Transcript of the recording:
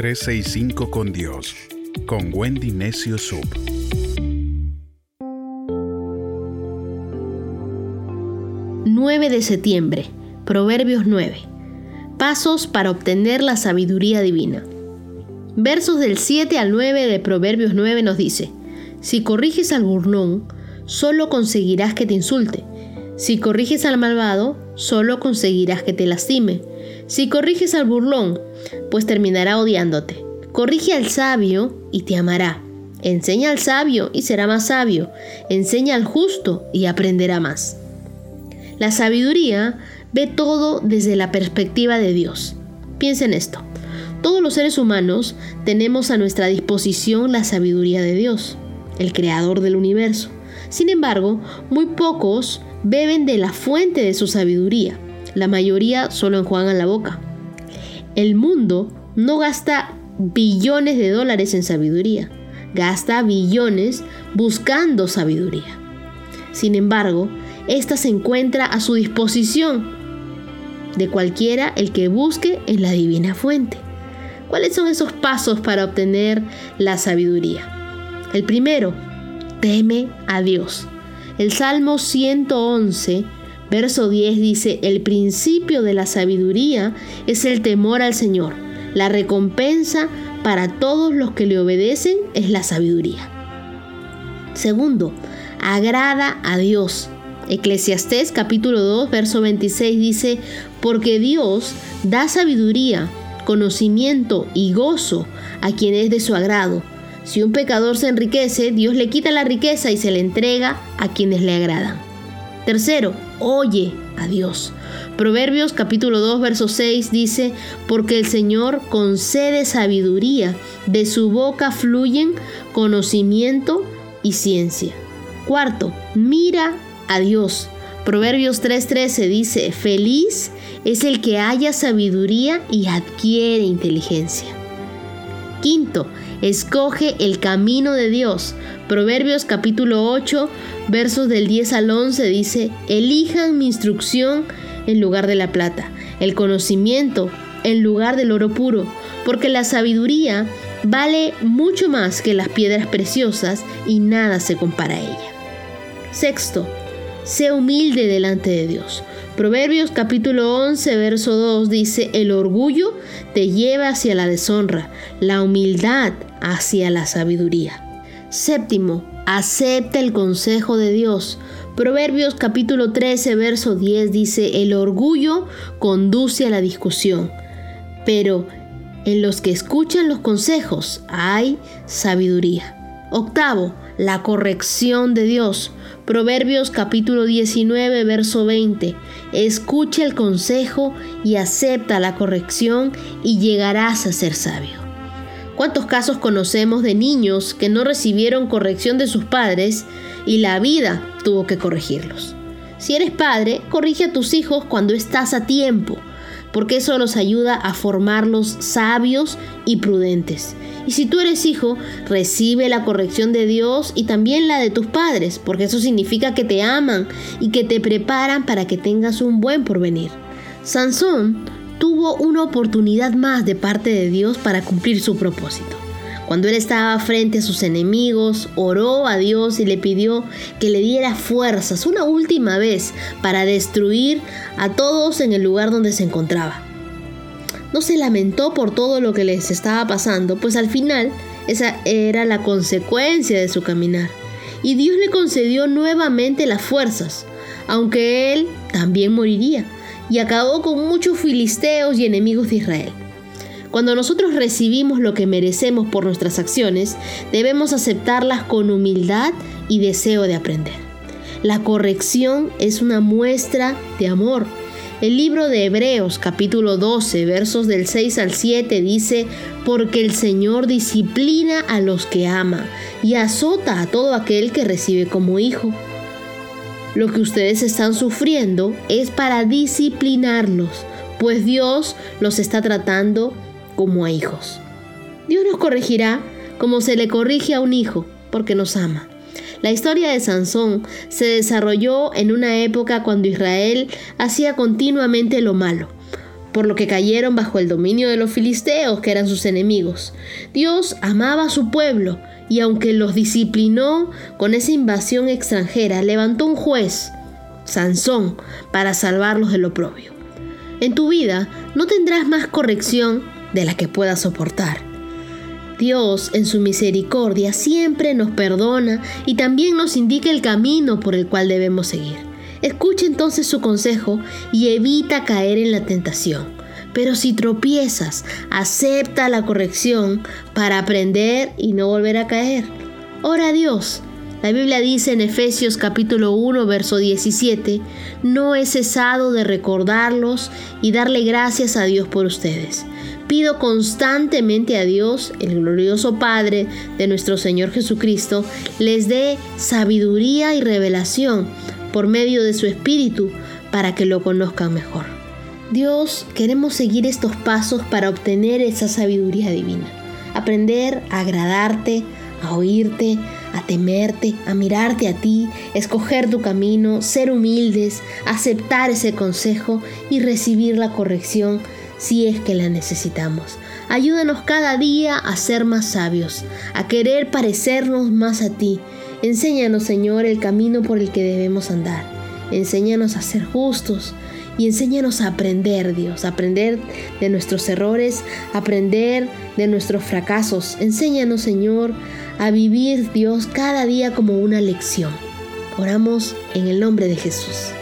365 con Dios, con Wendy Necio Sub. ...9 de septiembre... Proverbios 9. Pasos para obtener la sabiduría divina. Versos del 7 al 9 de Proverbios 9 nos dice, Si corriges al burnón, solo conseguirás que te insulte. Si corriges al malvado, solo conseguirás que te lastime. Si corriges al burlón, pues terminará odiándote. Corrige al sabio y te amará. Enseña al sabio y será más sabio. Enseña al justo y aprenderá más. La sabiduría ve todo desde la perspectiva de Dios. Piensa en esto. Todos los seres humanos tenemos a nuestra disposición la sabiduría de Dios, el creador del universo. Sin embargo, muy pocos beben de la fuente de su sabiduría. La mayoría solo enjuagan la boca. El mundo no gasta billones de dólares en sabiduría, gasta billones buscando sabiduría. Sin embargo, esta se encuentra a su disposición de cualquiera el que busque en la divina fuente. ¿Cuáles son esos pasos para obtener la sabiduría? El primero, teme a Dios. El Salmo 111, verso 10 dice, el principio de la sabiduría es el temor al Señor. La recompensa para todos los que le obedecen es la sabiduría. Segundo, agrada a Dios. Eclesiastés capítulo 2, verso 26 dice, porque Dios da sabiduría, conocimiento y gozo a quien es de su agrado. Si un pecador se enriquece, Dios le quita la riqueza y se le entrega a quienes le agradan. Tercero, oye a Dios. Proverbios capítulo 2, verso 6 dice, porque el Señor concede sabiduría, de su boca fluyen conocimiento y ciencia. Cuarto, mira a Dios. Proverbios 3:13 dice, feliz es el que haya sabiduría y adquiere inteligencia. Quinto, escoge el camino de Dios. Proverbios capítulo 8, versos del 10 al 11 dice, elijan mi instrucción en lugar de la plata, el conocimiento en lugar del oro puro, porque la sabiduría vale mucho más que las piedras preciosas y nada se compara a ella. Sexto, Sé humilde delante de Dios. Proverbios capítulo 11, verso 2 dice, el orgullo te lleva hacia la deshonra, la humildad hacia la sabiduría. Séptimo, acepta el consejo de Dios. Proverbios capítulo 13, verso 10 dice, el orgullo conduce a la discusión, pero en los que escuchan los consejos hay sabiduría. Octavo, la corrección de Dios. Proverbios capítulo 19, verso 20. Escucha el consejo y acepta la corrección y llegarás a ser sabio. ¿Cuántos casos conocemos de niños que no recibieron corrección de sus padres y la vida tuvo que corregirlos? Si eres padre, corrige a tus hijos cuando estás a tiempo porque eso los ayuda a formarlos sabios y prudentes. Y si tú eres hijo, recibe la corrección de Dios y también la de tus padres, porque eso significa que te aman y que te preparan para que tengas un buen porvenir. Sansón tuvo una oportunidad más de parte de Dios para cumplir su propósito. Cuando él estaba frente a sus enemigos, oró a Dios y le pidió que le diera fuerzas una última vez para destruir a todos en el lugar donde se encontraba. No se lamentó por todo lo que les estaba pasando, pues al final esa era la consecuencia de su caminar. Y Dios le concedió nuevamente las fuerzas, aunque él también moriría, y acabó con muchos filisteos y enemigos de Israel. Cuando nosotros recibimos lo que merecemos por nuestras acciones, debemos aceptarlas con humildad y deseo de aprender. La corrección es una muestra de amor. El libro de Hebreos capítulo 12 versos del 6 al 7 dice, porque el Señor disciplina a los que ama y azota a todo aquel que recibe como hijo. Lo que ustedes están sufriendo es para disciplinarlos, pues Dios los está tratando como a hijos. Dios nos corregirá como se le corrige a un hijo, porque nos ama. La historia de Sansón se desarrolló en una época cuando Israel hacía continuamente lo malo. por lo que cayeron bajo el dominio de los filisteos, que eran sus enemigos. Dios amaba a su pueblo y aunque los disciplinó con esa invasión extranjera, levantó un juez, Sansón, para salvarlos del oprobio. En tu vida no tendrás más corrección de la que puedas soportar. Dios, en su misericordia, siempre nos perdona y también nos indica el camino por el cual debemos seguir. Escucha entonces su consejo y evita caer en la tentación. Pero si tropiezas, acepta la corrección para aprender y no volver a caer. Ora a Dios. La Biblia dice en Efesios capítulo 1, verso 17, no he cesado de recordarlos y darle gracias a Dios por ustedes. Pido constantemente a Dios, el glorioso Padre de nuestro Señor Jesucristo, les dé sabiduría y revelación por medio de su Espíritu para que lo conozcan mejor. Dios, queremos seguir estos pasos para obtener esa sabiduría divina. Aprender a agradarte, a oírte, a temerte, a mirarte a ti, escoger tu camino, ser humildes, aceptar ese consejo y recibir la corrección si es que la necesitamos. Ayúdanos cada día a ser más sabios, a querer parecernos más a ti Enséñanos, Señor, el camino por el que debemos andar. Enséñanos a ser justos y enséñanos a aprender, Dios, aprender de nuestros errores, aprender de nuestros fracasos. Enséñanos, Señor, a vivir, Dios, cada día como una lección. Oramos en el nombre de Jesús.